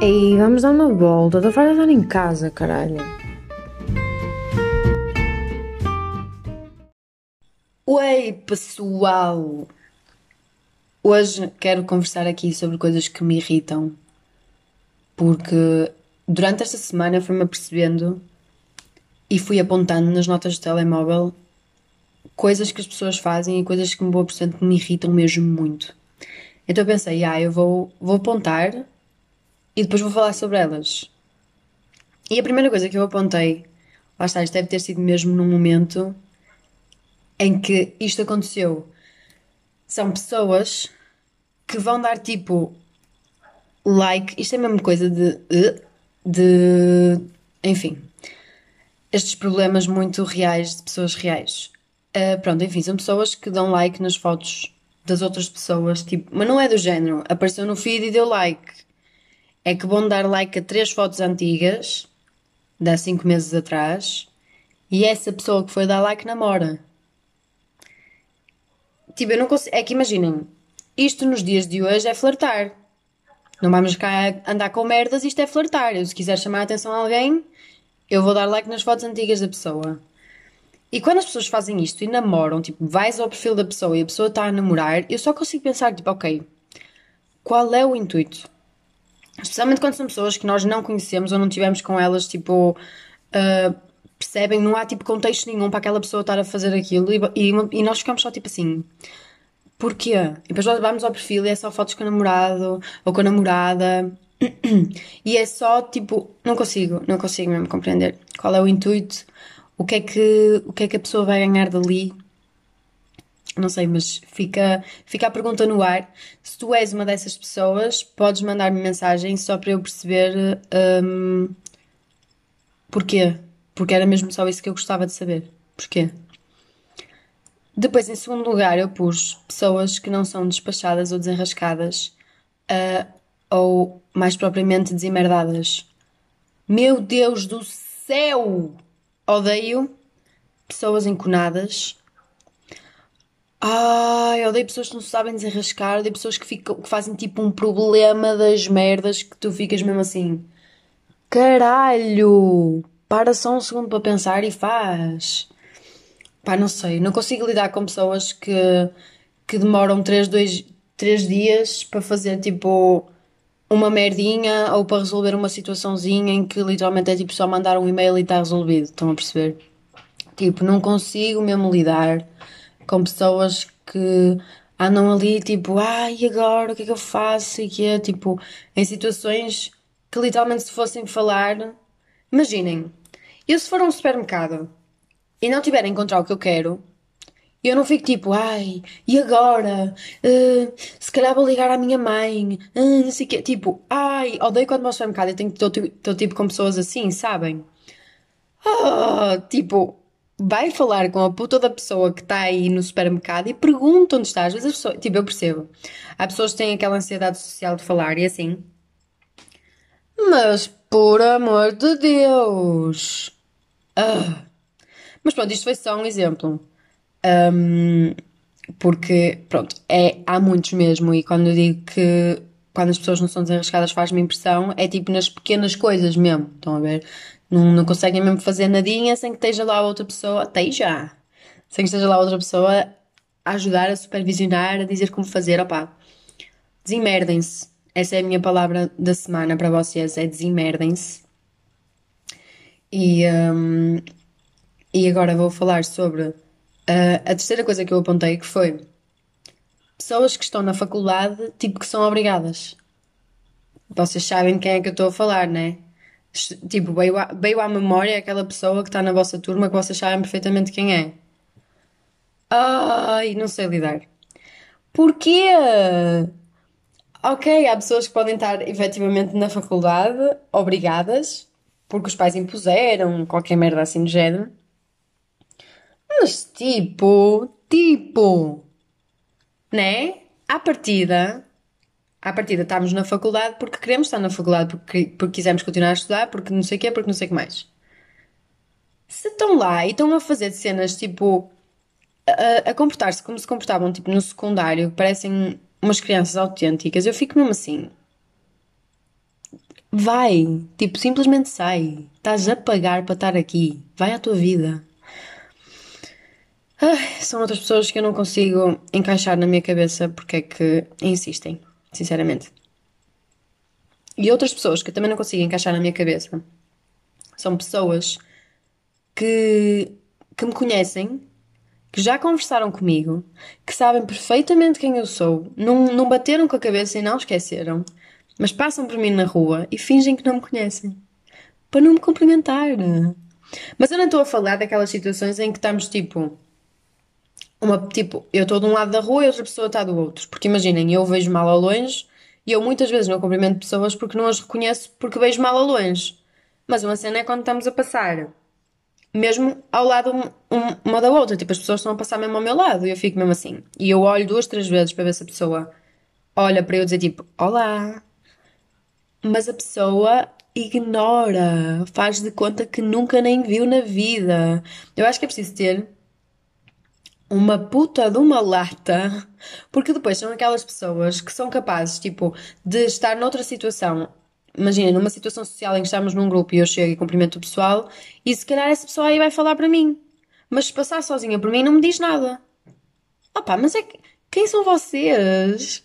Ei, vamos dar uma volta. Estou farta de estar em casa, caralho. Oi, pessoal! Hoje quero conversar aqui sobre coisas que me irritam, porque durante esta semana fui-me apercebendo e fui apontando nas notas do telemóvel coisas que as pessoas fazem e coisas que me vou apercebendo que me irritam mesmo muito. Então eu pensei, ah, eu vou, vou apontar e depois vou falar sobre elas. E a primeira coisa que eu apontei, lá está, isto deve ter sido mesmo num momento em que isto aconteceu. São pessoas que vão dar tipo like, isto é a mesma coisa de. de. enfim. Estes problemas muito reais de pessoas reais. Uh, pronto, enfim, são pessoas que dão like nas fotos das outras pessoas, tipo, mas não é do género, apareceu no feed e deu like. É que vão dar like a três fotos antigas, de há cinco meses atrás, e essa pessoa que foi dar like namora. Tipo, eu não consigo. É que imaginem, isto nos dias de hoje é flertar. Não vamos cá andar com merdas, isto é flertar. Eu, se quiser chamar a atenção a alguém, eu vou dar like nas fotos antigas da pessoa. E quando as pessoas fazem isto e namoram, tipo, vais ao perfil da pessoa e a pessoa está a namorar, eu só consigo pensar, tipo, ok, qual é o intuito? Especialmente quando são pessoas que nós não conhecemos ou não tivemos com elas, tipo, uh, percebem, não há tipo contexto nenhum para aquela pessoa estar a fazer aquilo e, e, e nós ficamos só tipo assim. Porquê? E depois nós vamos ao perfil e é só fotos com o namorado ou com a namorada. E é só tipo, não consigo, não consigo mesmo compreender qual é o intuito, o que é que, o que, é que a pessoa vai ganhar dali. Não sei, mas fica, fica a pergunta no ar. Se tu és uma dessas pessoas, podes mandar-me mensagem só para eu perceber um, porquê. Porque era mesmo só isso que eu gostava de saber. Porquê? Depois, em segundo lugar, eu pus pessoas que não são despachadas ou desenrascadas uh, ou, mais propriamente, desemerdadas. Meu Deus do céu! Odeio pessoas enconadas. Ai, odeio pessoas que não sabem desenrascar, odeio pessoas que, ficam, que fazem tipo um problema das merdas que tu ficas mesmo assim. Caralho! Para só um segundo para pensar e faz. Pá, não sei, não consigo lidar com pessoas que, que demoram 3, 2, 3 dias para fazer tipo uma merdinha ou para resolver uma situaçãozinha em que literalmente é tipo só mandar um e-mail e está resolvido. Estão a perceber? Tipo, não consigo mesmo lidar com pessoas que andam ali tipo, ai, ah, agora o que é que eu faço? E que é tipo, em situações que literalmente se fossem falar. Imaginem, eu se for a um supermercado e não tiver a encontrar o que eu quero, eu não fico tipo, ai, e agora? Uh, se calhar vou ligar à minha mãe, uh, não sei o quê. Tipo, ai, odeio quando vou ao supermercado e tenho estou tipo com pessoas assim, sabem? Oh, tipo, vai falar com a puta da pessoa que está aí no supermercado e pergunta onde está. Às vezes as pessoas, tipo, eu percebo. Há pessoas que têm aquela ansiedade social de falar e assim. Mas, por amor de Deus! Ah. Mas pronto, isto foi só um exemplo. Um, porque, pronto, é, há muitos mesmo, e quando eu digo que quando as pessoas não são desenrascadas faz-me impressão, é tipo nas pequenas coisas mesmo, estão a ver? Não, não conseguem mesmo fazer nadinha sem que esteja lá outra pessoa, esteja, sem que esteja lá outra pessoa a ajudar, a supervisionar, a dizer como fazer, opá, desimerdem-se. Essa é a minha palavra da semana para vocês, é desimerdem-se. E, um, e agora vou falar sobre Uh, a terceira coisa que eu apontei que foi pessoas que estão na faculdade, tipo que são obrigadas. Vocês sabem de quem é que eu estou a falar, né? Tipo, veio à, veio à memória aquela pessoa que está na vossa turma que vocês sabem perfeitamente quem é. Ai, não sei lidar. Porquê? Ok, há pessoas que podem estar efetivamente na faculdade, obrigadas, porque os pais impuseram, qualquer merda assim do género. Mas tipo, tipo, né? À partida, à partida estamos na faculdade porque queremos estar na faculdade, porque, porque quisemos continuar a estudar, porque não sei o quê, porque não sei o que mais. Se estão lá e estão a fazer cenas tipo a, a comportar-se como se comportavam tipo no secundário, parecem umas crianças autênticas, eu fico mesmo assim. vai. Tipo, simplesmente sai. Estás a pagar para estar aqui. Vai à tua vida. São outras pessoas que eu não consigo encaixar na minha cabeça porque é que insistem, sinceramente. E outras pessoas que eu também não consigo encaixar na minha cabeça são pessoas que, que me conhecem, que já conversaram comigo, que sabem perfeitamente quem eu sou, não, não bateram com a cabeça e não esqueceram, mas passam por mim na rua e fingem que não me conhecem para não me cumprimentar. Mas eu não estou a falar daquelas situações em que estamos tipo. Uma, tipo, eu estou de um lado da rua e outra pessoa está do outro. Porque imaginem, eu vejo mal ao longe e eu muitas vezes não cumprimento pessoas porque não as reconheço porque vejo mal ao longe. Mas uma cena é quando estamos a passar, mesmo ao lado uma da outra. Tipo, as pessoas estão a passar mesmo ao meu lado e eu fico mesmo assim. E eu olho duas, três vezes para ver se a pessoa olha para eu dizer tipo, olá. Mas a pessoa ignora, faz de conta que nunca nem viu na vida. Eu acho que é preciso ter uma puta de uma lata, porque depois são aquelas pessoas que são capazes, tipo, de estar noutra situação. Imagina, numa situação social em que estamos num grupo e eu chego e cumprimento o pessoal, e se calhar essa pessoa aí vai falar para mim. Mas se passar sozinha por mim, não me diz nada. Opá, mas é que. Quem são vocês?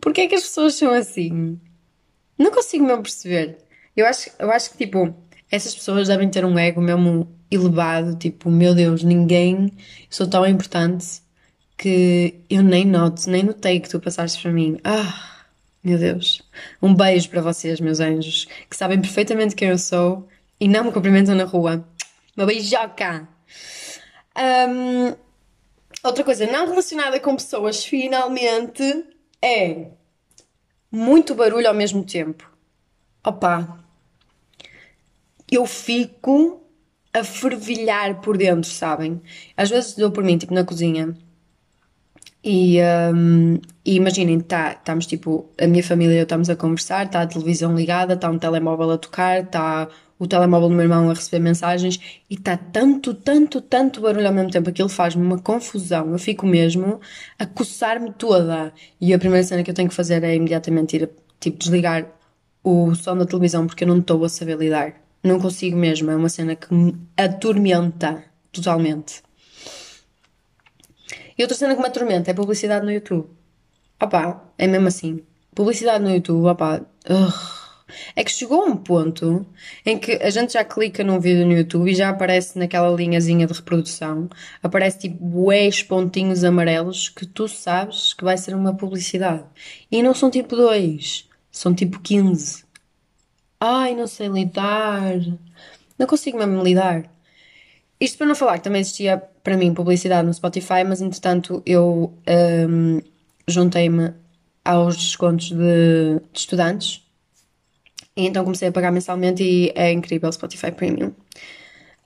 Porquê é que as pessoas são assim? Não consigo mesmo perceber. Eu acho, eu acho que, tipo, essas pessoas devem ter um ego mesmo elevado. Tipo, meu Deus, ninguém. Sou tão importante que eu nem noto, nem notei que tu passaste para mim. Ah, meu Deus. Um beijo para vocês, meus anjos, que sabem perfeitamente quem eu sou e não me cumprimentam na rua. Uma beijoca! Um, outra coisa não relacionada com pessoas, finalmente, é muito barulho ao mesmo tempo. Opa, eu fico a fervilhar por dentro, sabem? Às vezes dou por mim, tipo, na cozinha. E, um, e imaginem, tá, estamos tipo, a minha família e eu estamos a conversar, está a televisão ligada, está um telemóvel a tocar, está o telemóvel do meu irmão a receber mensagens e está tanto, tanto, tanto barulho ao mesmo tempo. Aquilo faz-me uma confusão. Eu fico mesmo a coçar-me toda. E a primeira cena que eu tenho que fazer é imediatamente ir, tipo, desligar o som da televisão porque eu não estou a saber lidar. Não consigo mesmo, é uma cena que me atormenta totalmente. E outra cena que me atormenta é publicidade no YouTube. Opá, é mesmo assim. Publicidade no YouTube, opá. É que chegou a um ponto em que a gente já clica num vídeo no YouTube e já aparece naquela linhazinha de reprodução, aparece tipo bués pontinhos amarelos que tu sabes que vai ser uma publicidade. E não são tipo dois, são tipo 15. Ai, não sei lidar. Não consigo mesmo lidar. Isto para não falar que também existia para mim publicidade no Spotify, mas entretanto eu um, juntei-me aos descontos de, de, estudantes e então comecei a pagar mensalmente e é incrível o Spotify Premium.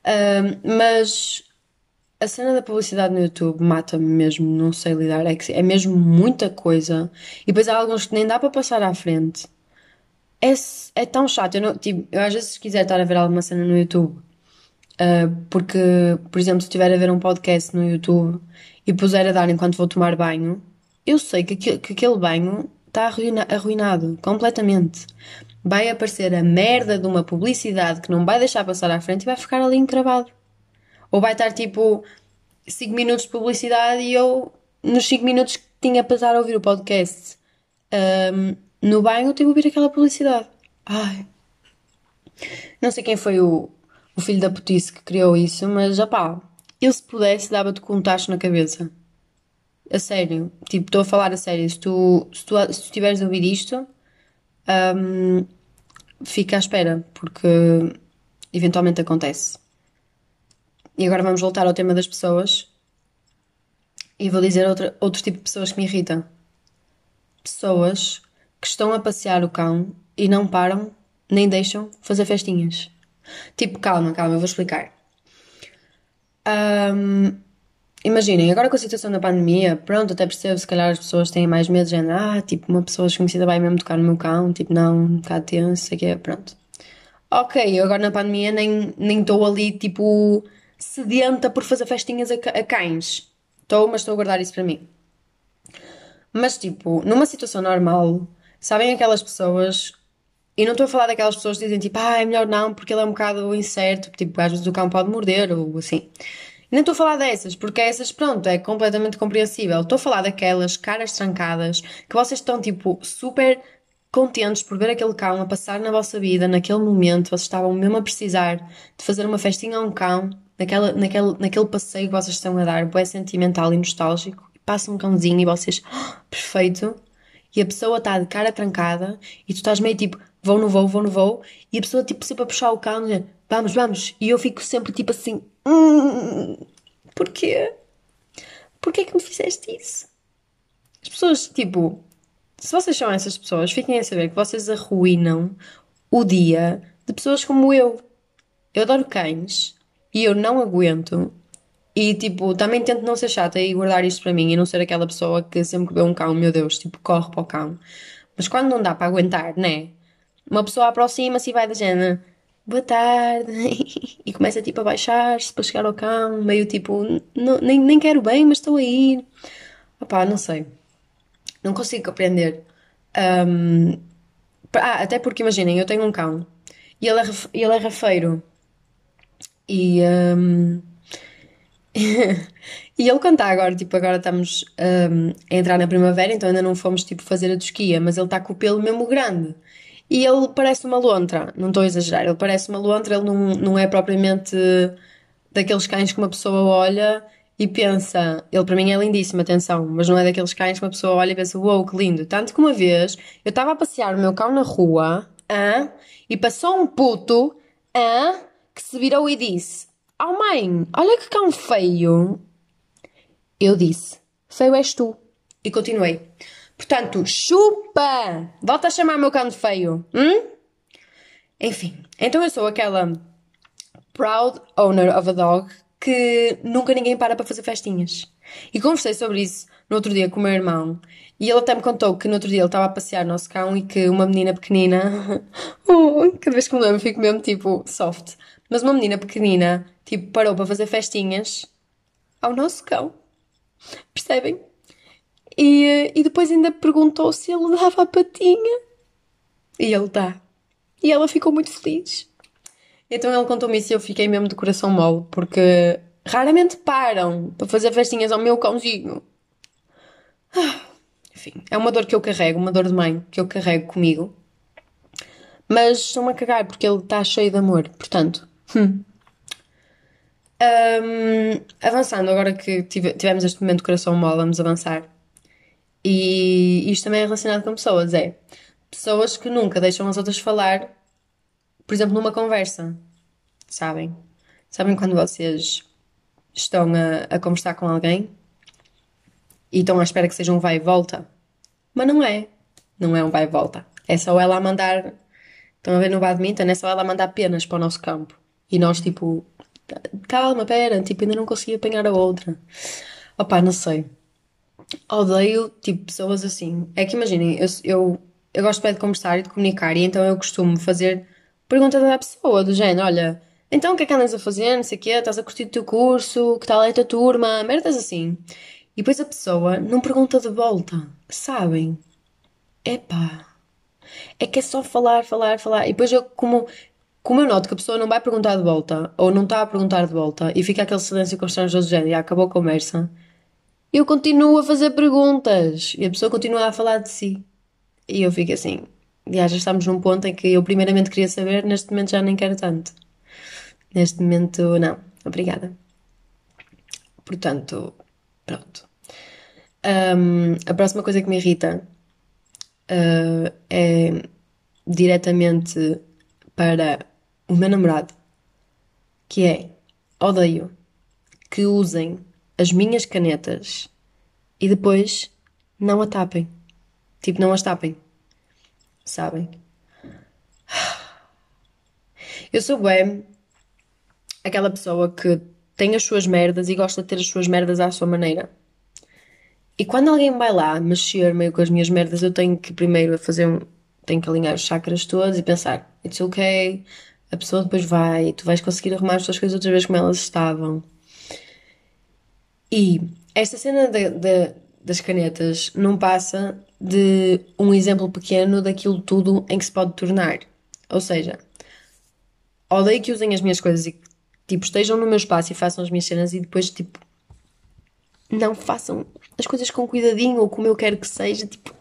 Um, mas a cena da publicidade no YouTube mata-me mesmo, não sei lidar, é, que é mesmo muita coisa e depois há alguns que nem dá para passar à frente é, é tão chato. Eu, não, tipo, eu às vezes se quiser estar a ver alguma cena no YouTube, uh, porque, por exemplo, se estiver a ver um podcast no YouTube e puser a dar enquanto vou tomar banho, eu sei que, que, que aquele banho está arruina, arruinado completamente. Vai aparecer a merda de uma publicidade que não vai deixar passar à frente e vai ficar ali encravado. Ou vai estar tipo 5 minutos de publicidade e eu, nos 5 minutos que tinha para estar a ouvir o podcast, um, no banho tive a ouvir aquela publicidade. Ai. Não sei quem foi o, o filho da putice que criou isso, mas já pá, eu se pudesse dava-te com um tacho na cabeça. A sério. Tipo, estou a falar a sério. Se tu, se tu, se tu tiveres a ouvir isto, um, fica à espera, porque eventualmente acontece. E agora vamos voltar ao tema das pessoas. E vou dizer outra, outro tipo de pessoas que me irritam. Pessoas que estão a passear o cão e não param nem deixam fazer festinhas. Tipo, calma, calma, eu vou explicar. Um, imaginem, agora com a situação da pandemia, pronto, até percebo, se calhar as pessoas têm mais medo, de ah, tipo, uma pessoa desconhecida vai mesmo tocar no meu cão, tipo, não, um bocado tenso, sei que é, pronto. Ok, eu agora na pandemia nem estou ali, tipo, sedenta por fazer festinhas a, a cães. Estou, mas estou a guardar isso para mim. Mas, tipo, numa situação normal, Sabem aquelas pessoas E não estou a falar daquelas pessoas que dizem tipo, ah, é melhor não porque ele é um bocado incerto, tipo, às vezes o cão pode morder ou assim. E nem estou a falar dessas, porque essas, pronto, é completamente compreensível. Estou a falar daquelas caras trancadas que vocês estão tipo super contentes por ver aquele cão a passar na vossa vida naquele momento, vocês estavam mesmo a precisar de fazer uma festinha a um cão, naquela, naquele, naquele passeio que vocês estão a dar, é sentimental e nostálgico, passa um cãozinho e vocês, oh, perfeito, e a pessoa está de cara trancada e tu estás meio tipo, vou no voo, vou no voo, e a pessoa tipo sempre a puxar o cão, vamos, vamos, e eu fico sempre tipo assim, hum, porquê? Porquê que me fizeste isso? As pessoas, tipo, se vocês são essas pessoas, fiquem a saber que vocês arruinam o dia de pessoas como eu. Eu adoro cães e eu não aguento. E tipo, também tento não ser chata e guardar isto para mim e não ser aquela pessoa que sempre que vê um cão, meu Deus, tipo, corre para o cão. Mas quando não dá para aguentar, né? Uma pessoa aproxima-se e vai da género, boa tarde, e começa tipo a baixar-se para chegar ao cão, meio tipo, nem, nem quero bem, mas estou a ir. Opá, não sei. Não consigo compreender. Um, ah, até porque imaginem, eu tenho um cão e ele é, ele é rafeiro. E, um, e ele está agora, tipo, agora estamos um, a entrar na primavera, então ainda não fomos tipo fazer a tosquia, mas ele está com o pelo mesmo grande. E ele parece uma lontra, não estou a exagerar, ele parece uma lontra, ele não, não é propriamente daqueles cães que uma pessoa olha e pensa, ele para mim é lindíssimo, atenção, mas não é daqueles cães que uma pessoa olha e pensa, uou, wow, que lindo. Tanto que uma vez eu estava a passear o meu cão na rua e passou um puto que se virou e disse: Oh mãe, olha que cão feio. Eu disse: Feio és tu. E continuei. Portanto, chupa! Volta a chamar meu cão de feio. Hum? Enfim, então eu sou aquela proud owner of a dog que nunca ninguém para para fazer festinhas. E conversei sobre isso no outro dia com o meu irmão. E ele até me contou que no outro dia ele estava a passear o nosso cão e que uma menina pequenina. oh, cada vez que me lembro fico mesmo tipo soft. Mas uma menina pequenina, tipo, parou para fazer festinhas ao nosso cão. Percebem? E, e depois ainda perguntou se ele dava a patinha. E ele dá. E ela ficou muito feliz. Então ele contou-me isso e eu fiquei mesmo de coração mole, porque raramente param para fazer festinhas ao meu cãozinho. Ah, enfim, é uma dor que eu carrego, uma dor de mãe que eu carrego comigo. Mas estou-me a cagar porque ele está cheio de amor, portanto. Hum. Um, avançando, agora que tivemos este momento de coração mole, vamos avançar. E isto também é relacionado com pessoas, é pessoas que nunca deixam as outras falar por exemplo, numa conversa, sabem? Sabem quando vocês estão a, a conversar com alguém e estão à espera que seja um vai e volta? Mas não é. Não é um vai e volta. É só ela a mandar. Estão a ver no badminton? É só ela a mandar penas para o nosso campo. E nós, tipo, calma, pera, tipo, ainda não consegui apanhar a outra. Opá, não sei. Odeio, tipo, pessoas assim. É que imaginem, eu, eu, eu gosto bem de conversar e de comunicar, e então eu costumo fazer pergunta da pessoa, do género, olha, então o que é que andas a fazer, não sei o quê, estás a curtir o teu curso, que tal é a tua turma, merdas assim. E depois a pessoa não pergunta de volta, sabem? Epá, é que é só falar, falar, falar. E depois eu, como, como eu noto que a pessoa não vai perguntar de volta, ou não está a perguntar de volta, e fica aquele silêncio constrangedor do género, e acabou a conversa, eu continuo a fazer perguntas, e a pessoa continua a falar de si. E eu fico assim, já, já estamos num ponto em que eu primeiramente queria saber, neste momento já nem quero tanto. Neste momento, não. Obrigada. Portanto, pronto. Um, a próxima coisa que me irrita uh, é diretamente para o meu namorado, que é odeio que usem as minhas canetas e depois não a tapem. Tipo, não as tapem sabem? Eu sou bem aquela pessoa que tem as suas merdas e gosta de ter as suas merdas à sua maneira. E quando alguém vai lá mexer meio com as minhas merdas, eu tenho que primeiro fazer um. tenho que alinhar os chakras todos e pensar, it's ok, a pessoa depois vai, tu vais conseguir arrumar as tuas coisas outra vez como elas estavam. E esta cena de, de das canetas não passa de um exemplo pequeno daquilo tudo em que se pode tornar. Ou seja, odeio que usem as minhas coisas e que tipo, estejam no meu espaço e façam as minhas cenas e depois tipo não façam as coisas com cuidadinho ou como eu quero que seja, tipo,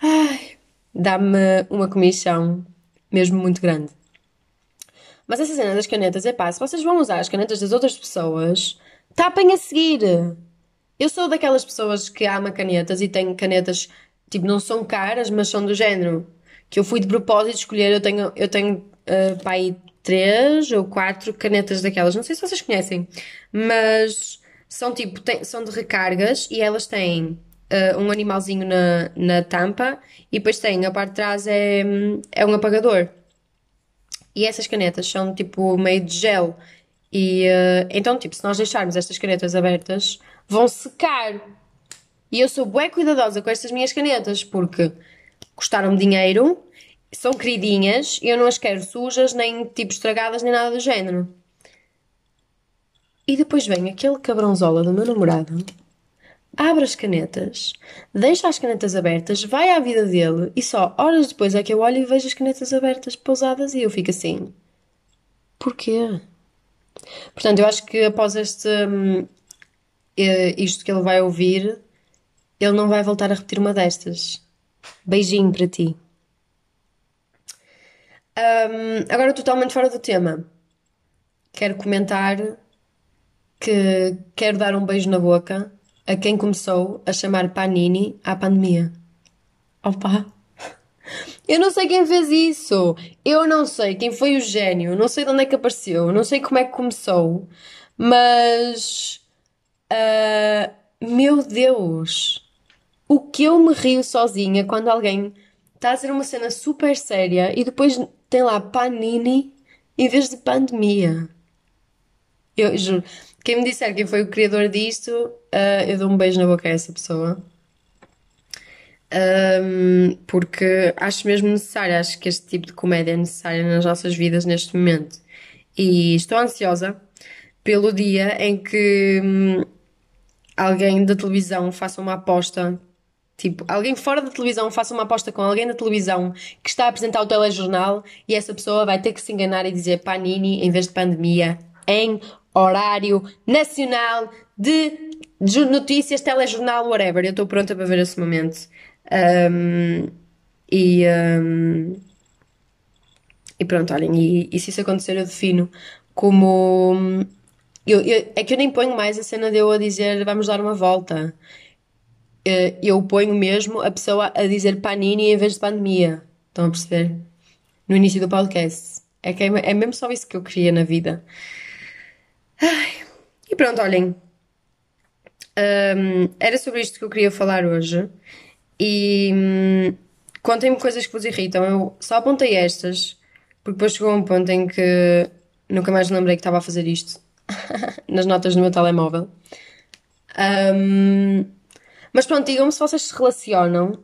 ai, dá-me uma comissão mesmo muito grande. Mas essa cena das canetas é pá, se vocês vão usar as canetas das outras pessoas, tapem a seguir. Eu sou daquelas pessoas que ama canetas e tenho canetas, tipo, não são caras, mas são do género. Que eu fui de propósito escolher, eu tenho, eu tenho uh, pá, aí três ou quatro canetas daquelas. Não sei se vocês conhecem, mas são tipo, tem, são de recargas e elas têm uh, um animalzinho na, na tampa e depois tem, a parte de trás é, é um apagador. E essas canetas são tipo meio de gel. E uh, então, tipo, se nós deixarmos estas canetas abertas, vão secar. E eu sou bué cuidadosa com estas minhas canetas porque custaram dinheiro, são queridinhas e eu não as quero sujas, nem tipo estragadas, nem nada do género. E depois vem aquele cabrãozola do meu namorado, abre as canetas, deixa as canetas abertas, vai à vida dele e só horas depois é que eu olho e vejo as canetas abertas, pousadas e eu fico assim: porquê? Portanto, eu acho que após este. Hum, isto que ele vai ouvir, ele não vai voltar a repetir uma destas. Beijinho para ti. Um, agora, totalmente fora do tema. Quero comentar que quero dar um beijo na boca a quem começou a chamar Panini à pandemia. Opa! Eu não sei quem fez isso. Eu não sei quem foi o gênio. Não sei de onde é que apareceu. Não sei como é que começou. Mas. Uh, meu Deus! O que eu me rio sozinha quando alguém está a fazer uma cena super séria e depois tem lá Panini em vez de pandemia. Eu juro. Quem me disser quem foi o criador disto, uh, eu dou um beijo na boca a essa pessoa. Um, porque acho mesmo necessário, acho que este tipo de comédia é necessária nas nossas vidas neste momento. E estou ansiosa pelo dia em que hum, alguém da televisão faça uma aposta, tipo, alguém fora da televisão faça uma aposta com alguém da televisão que está a apresentar o telejornal e essa pessoa vai ter que se enganar e dizer Panini em vez de pandemia em horário nacional de, notícias, telejornal, whatever. Eu estou pronta para ver esse momento. Um, e, um, e pronto, olhem, e, e, se isso acontecer, eu defino como. Eu, eu, é que eu nem ponho mais a cena de eu a dizer vamos dar uma volta. Eh, eu ponho mesmo a pessoa a dizer panini em vez de pandemia. Estão a perceber? No início do podcast. É, que é, é mesmo só isso que eu queria na vida. Ai, e pronto, olhem. Um, era sobre isto que eu queria falar hoje. E hum, contem-me coisas que vos irritam. Eu só apontei estas, porque depois chegou um ponto em que nunca mais lembrei que estava a fazer isto nas notas do meu telemóvel. Um, mas pronto, digam-me se vocês se relacionam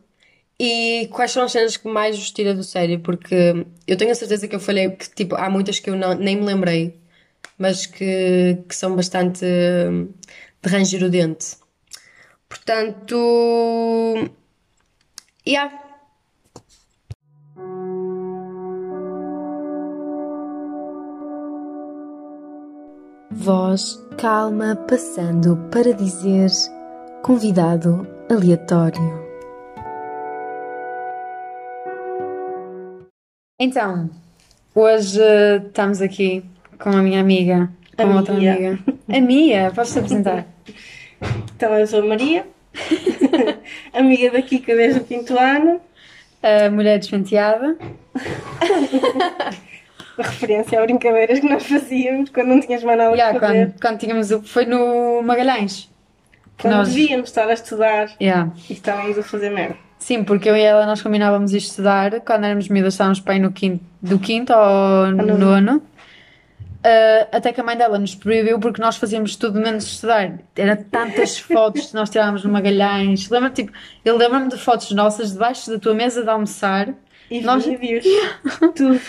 e quais são as cenas que mais vos tira do sério, porque eu tenho a certeza que eu falei que tipo, há muitas que eu não, nem me lembrei, mas que, que são bastante hum, de ranger o dente. Portanto, Yeah. Voz calma passando para dizer convidado aleatório. Então, hoje estamos aqui com a minha amiga, com a outra Mia. amiga. A Mia, podes-te apresentar? Então, eu sou a Maria, amiga da Kika desde o quinto ano. A mulher despenteada. a referência a brincadeiras que nós fazíamos quando não tínhamos mais nada yeah, a fazer. Quando, quando tínhamos o. Foi no Magalhães. Quando nós... devíamos estar a estudar yeah. e estávamos a fazer merda. Sim, porque eu e ela nós combinávamos ir estudar quando éramos miúdas, estávamos bem no quinto, do quinto ao nono. Uh, até que a mãe dela nos proibiu porque nós fazíamos tudo menos estudar. Era tantas fotos que nós tirávamos no Magalhães. Lembra tipo, eu lembro-me de fotos nossas debaixo da tua mesa de almoçar. E nós... vídeos. tudo.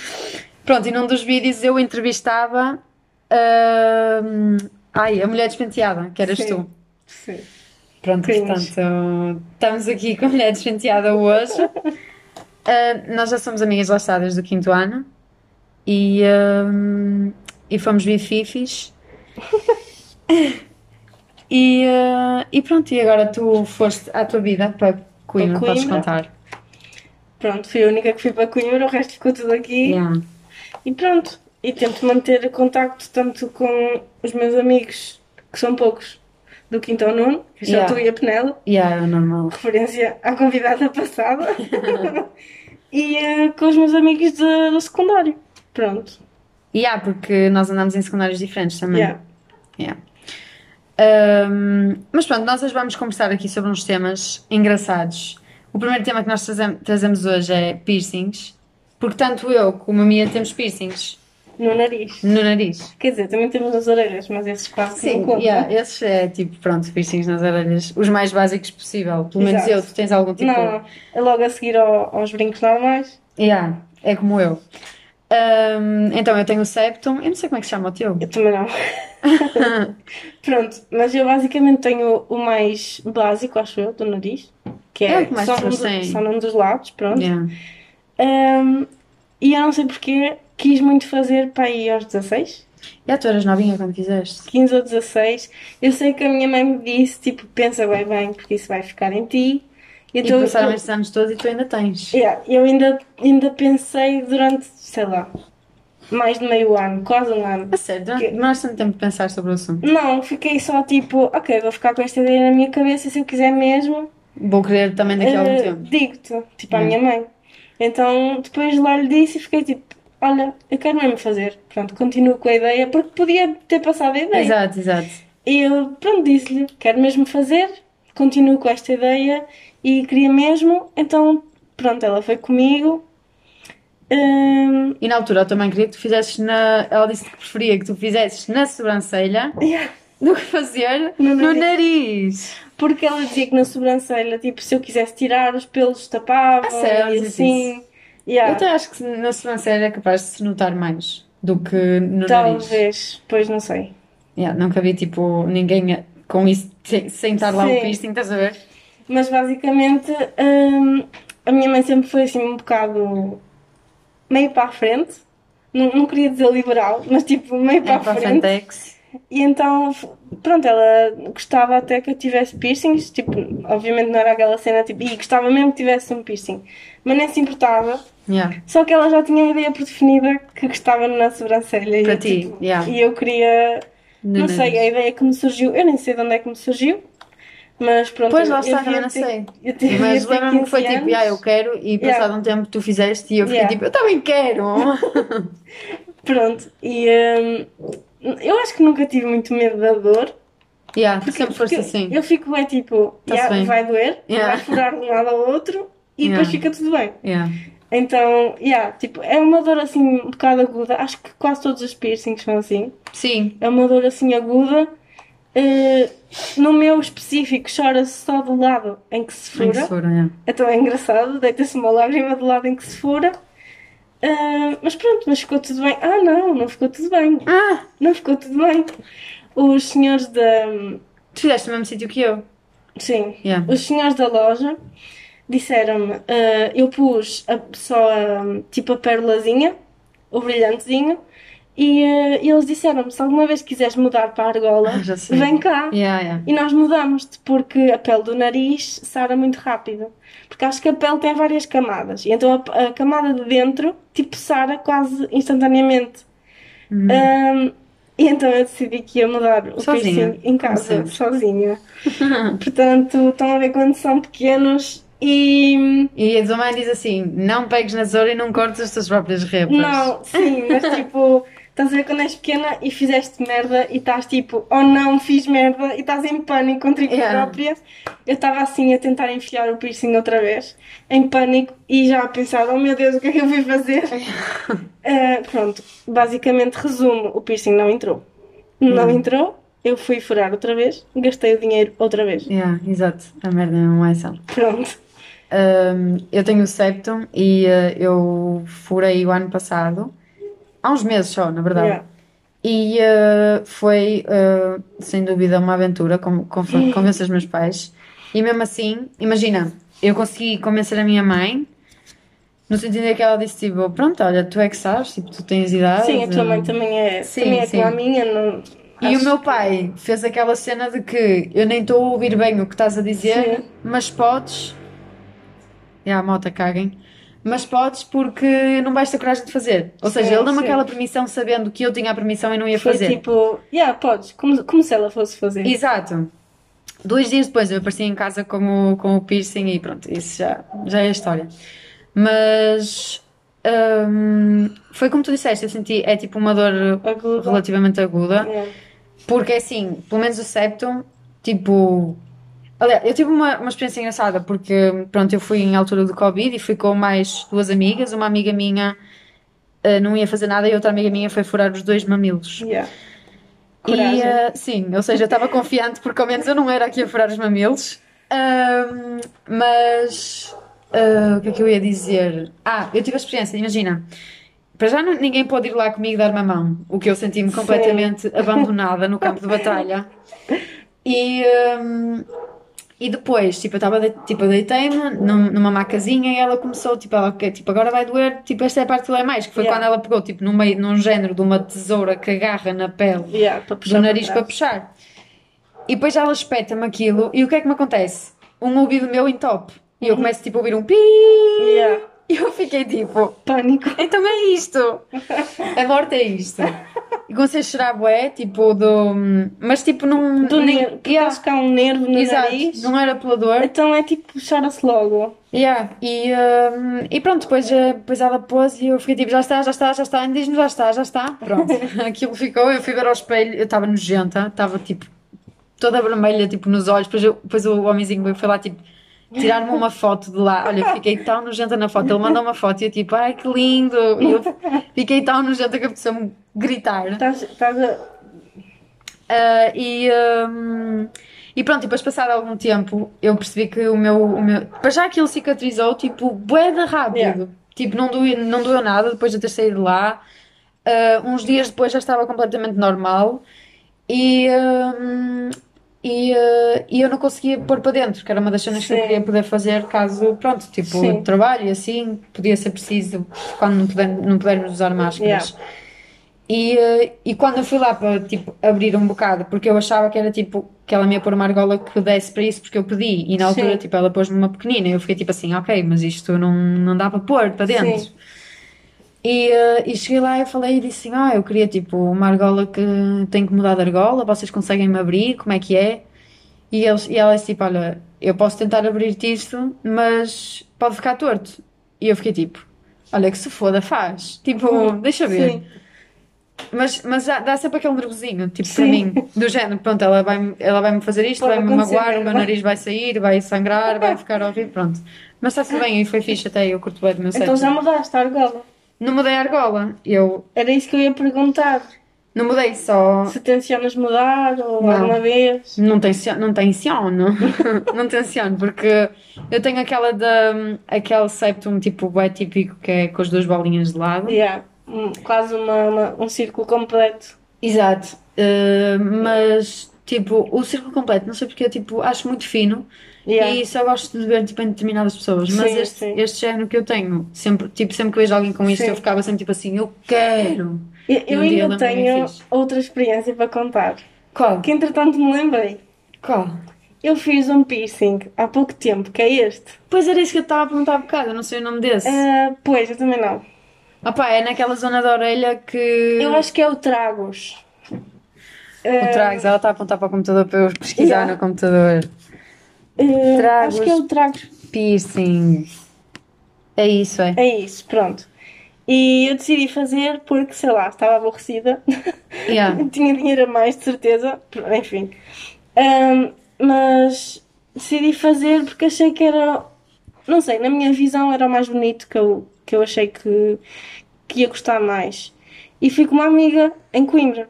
Pronto, e num dos vídeos eu entrevistava uh, ai, a mulher despenteada, que eras Sim. tu. Sim. Pronto, portanto, estamos aqui com a mulher despenteada hoje. Uh, nós já somos amigas lá está desde o quinto ano e, um, e fomos bififis. e, uh, e pronto, e agora tu foste à tua vida para Coimbra, Para podes Coimbra. contar. Pronto, fui a única que fui para Coimbra, o resto ficou tudo aqui. Yeah. E pronto. E tento manter contacto tanto com os meus amigos, que são poucos, do quinto ao nono, que são Yeah. tu e a Penela, Yeah, é normal. referência à convidada passada, e eh, com os meus amigos de- do secundário. Pronto. Yeah, porque nós andamos em secundários diferentes também. Yeah. Yeah. Um, mas pronto, nós hoje vamos conversar aqui sobre uns temas engraçados. O primeiro tema que nós trazem- trazemos hoje é piercings, porque tanto eu como a Mia temos piercings No nariz. no nariz. Quer dizer, também temos nas orelhas, mas esses quase não contam. yeah, esses é tipo, pronto, piercings nas orelhas, os mais básicos possível. Pelo menos Exato. eu, tu tens algum tipo. Não, é logo a seguir ao- aos brincos normais. Yeah, é como eu. Um, então eu tenho o septum, eu não sei como é que se chama o teu. Eu também não. Pronto, mas eu basicamente tenho o mais básico, acho eu, do nariz. Que É é, que só, faz do- só num dos lados, pronto. Yeah. Um, e eu não sei porque quis muito fazer para aí aos 16, Yeah, tu eras novinha quando fizeste. 15 ou 16. Eu sei que a minha mãe me disse, tipo, pensa bem bem, porque isso vai ficar em ti. E passaram eu, estes anos todos e tu ainda tens. yeah, eu ainda, ainda pensei durante, sei lá, mais de meio ano, quase um ano. A sério, durante- Que- tanto tempo a pensar sobre o assunto. Não, fiquei só tipo, ok, vou ficar com esta ideia na minha cabeça, se eu quiser mesmo, Vou querer também daqui a algum eh, tempo. digo-te, tipo, à Yeah. minha mãe. Então, depois lá lhe disse e fiquei tipo, olha, eu quero mesmo fazer. Pronto, continuo com a ideia, porque podia ter passado a ideia. Exato, exato. E eu, pronto, disse-lhe, quero mesmo fazer, continuo com esta ideia e queria mesmo, então, pronto, ela foi comigo. Hum, E na altura eu também queria que tu fizesses na. Ela disse que preferia que tu fizesses na sobrancelha yeah. do que fazer No no nariz. nariz. Porque ela dizia que na sobrancelha, tipo, se eu quisesse tirar, os pelos tapavam Ah, e assim. Yeah. Eu até acho que na sobrancelha é capaz de se notar mais do que no nariz. Talvez, pois não sei. Yeah, nunca vi tipo ninguém com isso sem, estar lá o piercing, estás a ver? Mas basicamente, hum, a minha mãe sempre foi assim um bocado meio para a frente. Não, não queria dizer liberal, mas tipo meio para É para a frente. Frentex. E então, pronto, ela gostava até que eu tivesse piercings. Tipo, obviamente não era aquela cena tipo, e gostava mesmo que tivesse um piercing. Mas nem se importava. Yeah. Só que ela já tinha a ideia predefinida que gostava na sobrancelha. E Para eu, ti, tipo, yeah. E eu queria. No não sei, a ideia que me surgiu, eu nem sei de onde é que me surgiu. Mas pronto, Pois eu- lá eu está, devia também não sei. eu devia Mas ter lembro-me que foi 15 tipo, ah, eu anos. quero, e passado Yeah. um tempo tu fizeste e eu fiquei Yeah. tipo, eu também quero. Pronronto, e hum, eu acho que nunca tive muito medo da dor. yeah, tu sempre foste porque assim. Eu fico bem tipo, Tá-se yeah, bem. vai doer, vai furar de um lado ao outro e depois fica tudo bem. Então, yeah, tipo, é uma dor assim um bocado aguda. Acho que quase todos os piercings são assim. Sim, É uma dor assim aguda. Eh, no meu específico, chora-se só do lado em que se em fura. se for, yeah. Então é engraçado, deita-se uma lágrima do lado em que se fura. Ah, mas pronto, mas ficou tudo bem. Ah, não, não ficou tudo bem. Ah, Não ficou tudo bem. Os senhores da. tu fizeste no mesmo sítio que eu. Sim, Yeah. os senhores da loja disseram-me. ah, eu pus a, só a, tipo a perolazinha, o brilhantezinho, e ah, eles disseram-me: se alguma vez quiseres mudar para a argola, Ah, já sei. vem cá. Yeah, yeah. E nós mudamos-te porque a pele do nariz sara muito rápido. Porque acho que a pele tem várias camadas. E então a, a camada de dentro, tipo, sara quase instantaneamente. Uhum. Ahm, e então eu decidi que ia mudar o Sozinha, piercing em casa, sozinha. Portanto, estão a ver quando são pequenos e... E a tua mãe diz assim: não pegues na tesoura e não cortes as tuas próprias repas. Não, sim, mas tipo... Estás a ver quando és pequena e fizeste merda e estás tipo, oh não, fiz merda e estás em pânico contigo Yeah. própria. Eu estava assim a tentar enfiar o piercing outra vez, em pânico e já a pensar, oh meu Deus, o que é que eu fui fazer? Ah, pronto, basicamente resumo, o piercing não entrou. Não entrou, eu fui furar outra vez, gastei o dinheiro outra vez. Yeah, exato, a merda não é só. Pronto. Um, eu tenho o septum e uh, eu furei o ano passado, há uns meses só, na verdade. Yeah. E eh, foi, eh, sem dúvida, uma aventura com, com, convencer os meus pais. E mesmo assim, imagina, eu consegui convencer a minha mãe, no sentido em que ela disse, tipo, pronto, olha, tu é que sabes, tipo, tu tens idade. Sim, a tua mãe também é, Sim, também é sim. como a minha. Não, E acho o meu pai fez aquela cena de que eu nem estou a ouvir bem o que estás a dizer, Sim. mas podes. E a moto caguem. Mas podes porque não vais ter coragem de fazer. Ou seja, Sim, ele deu-me sim. aquela permissão sabendo que eu tinha a permissão e não ia Foi fazer. tipo, yeah, podes, como, como se ela fosse fazer. Exato. Dois dias depois eu apareci em casa com o, com o piercing e pronto, isso já, já é a história. Mas hum, foi como tu disseste, eu senti, é tipo uma dor Aguda. relativamente aguda. Porque assim, pelo menos o septum, tipo. Aliás, eu tive uma, uma experiência engraçada porque, pronto, eu fui em altura do Covid e fui com mais duas amigas. Uma amiga minha eh, não ia fazer nada e outra amiga minha foi furar os dois mamilos. Yeah. E, Coragem. eh, sim, ou seja, eu estava confiante porque ao menos eu não era aqui a furar os mamilos. Ahm, mas ah, o que é que eu ia dizer? Ah, eu tive a experiência, imagina. Para já não- ninguém pode ir lá comigo dar-me a mão, o que eu senti-me Sim. completamente abandonada no campo de batalha. E, ahm, e depois, tipo, eu estava, de- tipo, eu deitei-me num- numa macazinha e ela começou, tipo, ela, tipo, agora vai doer, tipo, esta é a parte que dói mais, que foi Yeah. quando ela pegou, tipo, no meio, num género de uma tesoura que agarra na pele Yeah, do nariz para para puxar. E depois ela espeta-me aquilo e o que é que me acontece? Um ouvido meu entope. E eu começo tipo a ouvir um pi. Yeah. E eu fiquei tipo, Pânico. então é isto. A morte é isto. E comecei a chorar bué, tipo do... Mas tipo num... Do nem- nervo. Yeah. acho que há um nervo no Exato, nariz. não era pela dor. Então é tipo, chora-se logo. Yeah. E, hum, e pronto, depois, eh, depois ela pôs e eu fiquei tipo, já está, já está, já está, diz-me já está, já está. Pronto, aquilo ficou, eu fui ver ao espelho, eu estava nojenta, estava tipo toda vermelha, tipo nos olhos, depois, eu- depois o homenzinho foi lá tipo tirar-me uma foto de lá. Olha, fiquei tão nojenta na foto, ele mandou uma foto e eu tipo, ai que lindo! E eu fiquei tão nojenta que apeteceu-me gritar. Estás, estás a... Ah, e, hum, e pronto, e depois passado algum tempo eu percebi que o meu, o meu para já aquilo cicatrizou tipo de rápido Yeah. tipo não doeu, não doeu nada depois de eu ter saído de lá Ah, uns dias depois já estava completamente normal e, hum, e, ah, e eu não conseguia pôr para dentro que era uma das cenas que eu Sim. queria poder fazer caso, pronto, tipo Sim. trabalho e assim, podia ser preciso quando não, puder, não pudermos usar máscaras e, eh, e quando eu fui lá para tipo, abrir um bocado, porque eu achava que era tipo que ela me ia pôr uma argola que desse para isso, porque eu pedi, e na altura Sim. tipo, ela pôs-me uma pequenina, e eu fiquei tipo assim, ok, mas isto não, não dá para pôr para dentro. Sim. E, eh, e cheguei lá e falei e disse assim: Ah, eu queria tipo uma argola que tem que mudar de argola, vocês conseguem me abrir? Como é que é? E, eles, e ela disse tipo: Olha, eu posso tentar abrir-te isto, mas pode ficar torto. E eu fiquei tipo: Olha, que se foda, faz. Tipo, Hum, deixa ver. sim. Mas, mas dá, dá sempre aquele nervosinho, tipo, para Sim. mim, do género, pronto, ela vai-me ela vai fazer isto, vai-me magoar, o meu nariz vai sair, vai sangrar, vai ficar horrível, pronto. Mas está tudo bem, e foi fixe até, eu curto bem do meu Então set. já mudaste a argola. Não mudei a argola, eu Era isso que eu ia perguntar. não mudei só. Se tencionas mudar ou Não. alguma vez. Não tenciono, não tenciono, não tenciono, porque eu tenho aquela da, aquele septum tipo é típico que é com as duas bolinhas de lado. Yeah. Quase uma, uma- um círculo completo. Exato, Uh, mas tipo, o círculo completo, não sei porque eu tipo, acho muito fino Yeah. e só gosto de ver tipo, em determinadas pessoas, mas Sim, este, sim. este género que eu tenho, sempre, tipo, sempre que vejo alguém com isto, Sim. eu ficava sempre tipo assim, eu quero. Eu, eu um ainda tenho outra experiência para contar. Qual? Que entretanto me lembrei. Qual? Eu fiz um piercing há pouco tempo, que é este. Pois era isso que eu estava a perguntar há bocado, eu não sei o nome desse. Ah, pois, eu também não. Ah pá, é naquela zona da orelha que. Eu acho que é o Tragos. O Tragos, ela está a apontar para o computador para eu pesquisar Yeah. no computador. Ah, Tragos. acho que é o Tragos. Piercing. É isso, é. É isso, pronto. E eu decidi fazer porque, sei lá, estava aborrecida. Yeah. Tinha dinheiro a mais, de certeza. Enfim. Ahm, mas decidi fazer porque achei que era. Não sei, na minha visão era o mais bonito que eu, que eu achei que, que ia gostar mais. E fui com uma amiga em Coimbra.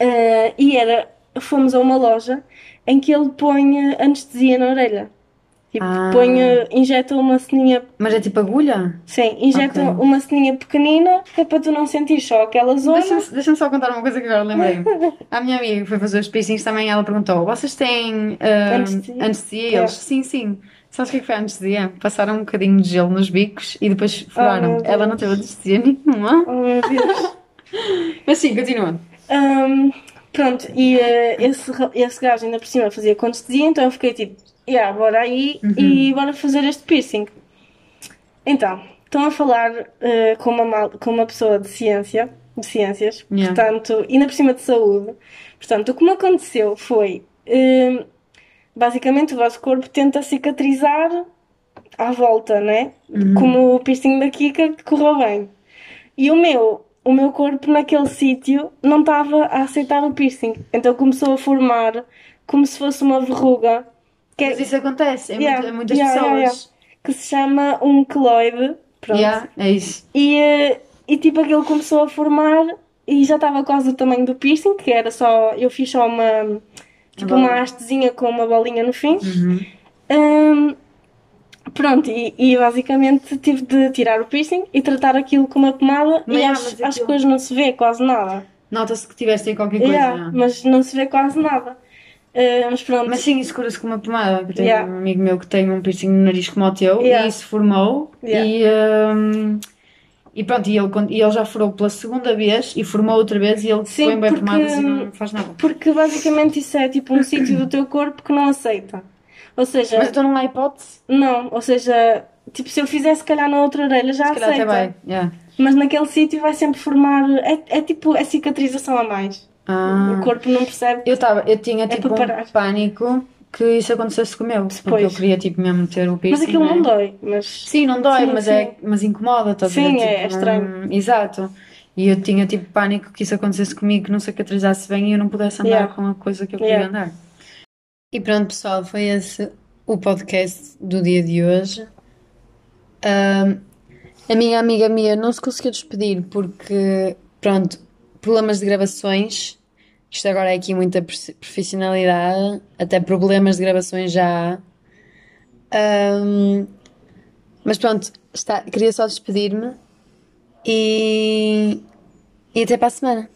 Ah, e era. Fomos a uma loja em que ele põe anestesia na orelha. Tipo, Ah. põe, injeta uma ceninha, Mas é tipo agulha? sim, injeta Ok. uma ceninha pequenina, que é para tu não sentir só aquela zona. Deixa-me deixa só contar uma coisa que agora lembrei. A minha amiga que foi fazer os piercings também, ela perguntou: Vocês têm ah, Anestesia? anestesia? E eles, É. sim, sim. Sabes o que é que foi a anestesia? Passaram um bocadinho de gelo nos bicos e depois furaram. meu ela não teve anestesia nenhuma. Oh meu Deus. Mas sim, continua. Ahm, pronto, e eh, esse, esse gajo ainda por cima fazia com anestesia, então eu fiquei tipo, yeah, bora aí Uhum. e bora fazer este piercing. Então, estão a falar eh, com, uma mal- com uma pessoa de ciência, de ciências, Yeah. portanto, ainda por cima de saúde. Portanto, o que me aconteceu foi, eh, basicamente o vosso corpo tenta cicatrizar à volta, né? Uhum. Como o piercing da Kika que correu bem. E o meu, o meu corpo naquele sítio não estava a aceitar o piercing. Então começou a formar como se fosse uma verruga. Que, é- Mas isso acontece em, Yeah, muitas yeah, pessoas. yeah, que se chama um queloide. Pronto. É isso. E, eh, e tipo aquilo começou a formar e já estava quase do tamanho do piercing, que era só. Eu fiz só uma. Tipo Uma hastezinha com uma bolinha no fim. Uhum. Hum, pronto, e, e basicamente tive de tirar o piercing e tratar aquilo com uma pomada Mas, e acho, mas acho aquilo- que hoje não se vê quase nada. Nota-se que tiveste aí qualquer coisa. Yeah, yeah. mas não se vê quase nada. Uh, mas pronto, Mas sim, isso cura-se com uma pomada. Eu tenho Yeah. um amigo meu que tem um piercing no nariz como o teu Yeah. e isso formou. E, hum, e pronto, e ele, e ele já furou pela segunda vez e formou outra vez e ele Sim, põe bem porque- pomadas e não faz nada. porque basicamente isso é tipo um sítio do teu corpo que não aceita. Ou seja, Mas então não há hipótese? não, ou seja, tipo se eu fizesse se calhar na outra orelha já Se calhar até aceita. vai. Yeah. Mas naquele sítio vai sempre formar. É, é tipo é cicatrização a mais. Ah. O corpo não percebe. Eu, tava, eu tinha tipo para um pânico que isso acontecesse com o meu. Porque eu queria tipo mesmo ter o piercing. Mas aquilo né? não dói. Mas Sim, não dói, Sim, mas, sim. É, mas incomoda, ver? Sim, Tipo, é, é estranho. não- Exato. E eu tinha tipo pânico que isso acontecesse comigo, que não cicatrizasse bem e eu não pudesse andar Yeah. com a coisa que eu queria Yeah. andar. E pronto, pessoal, foi esse o podcast do dia de hoje. Ahm, a minha amiga Mia não se conseguiu despedir porque, pronto, problemas de gravações. Isto agora é aqui muita prof- profissionalidade, até problemas de gravações já há. Ahm, mas pronto, está, queria só despedir-me e, e até para a semana.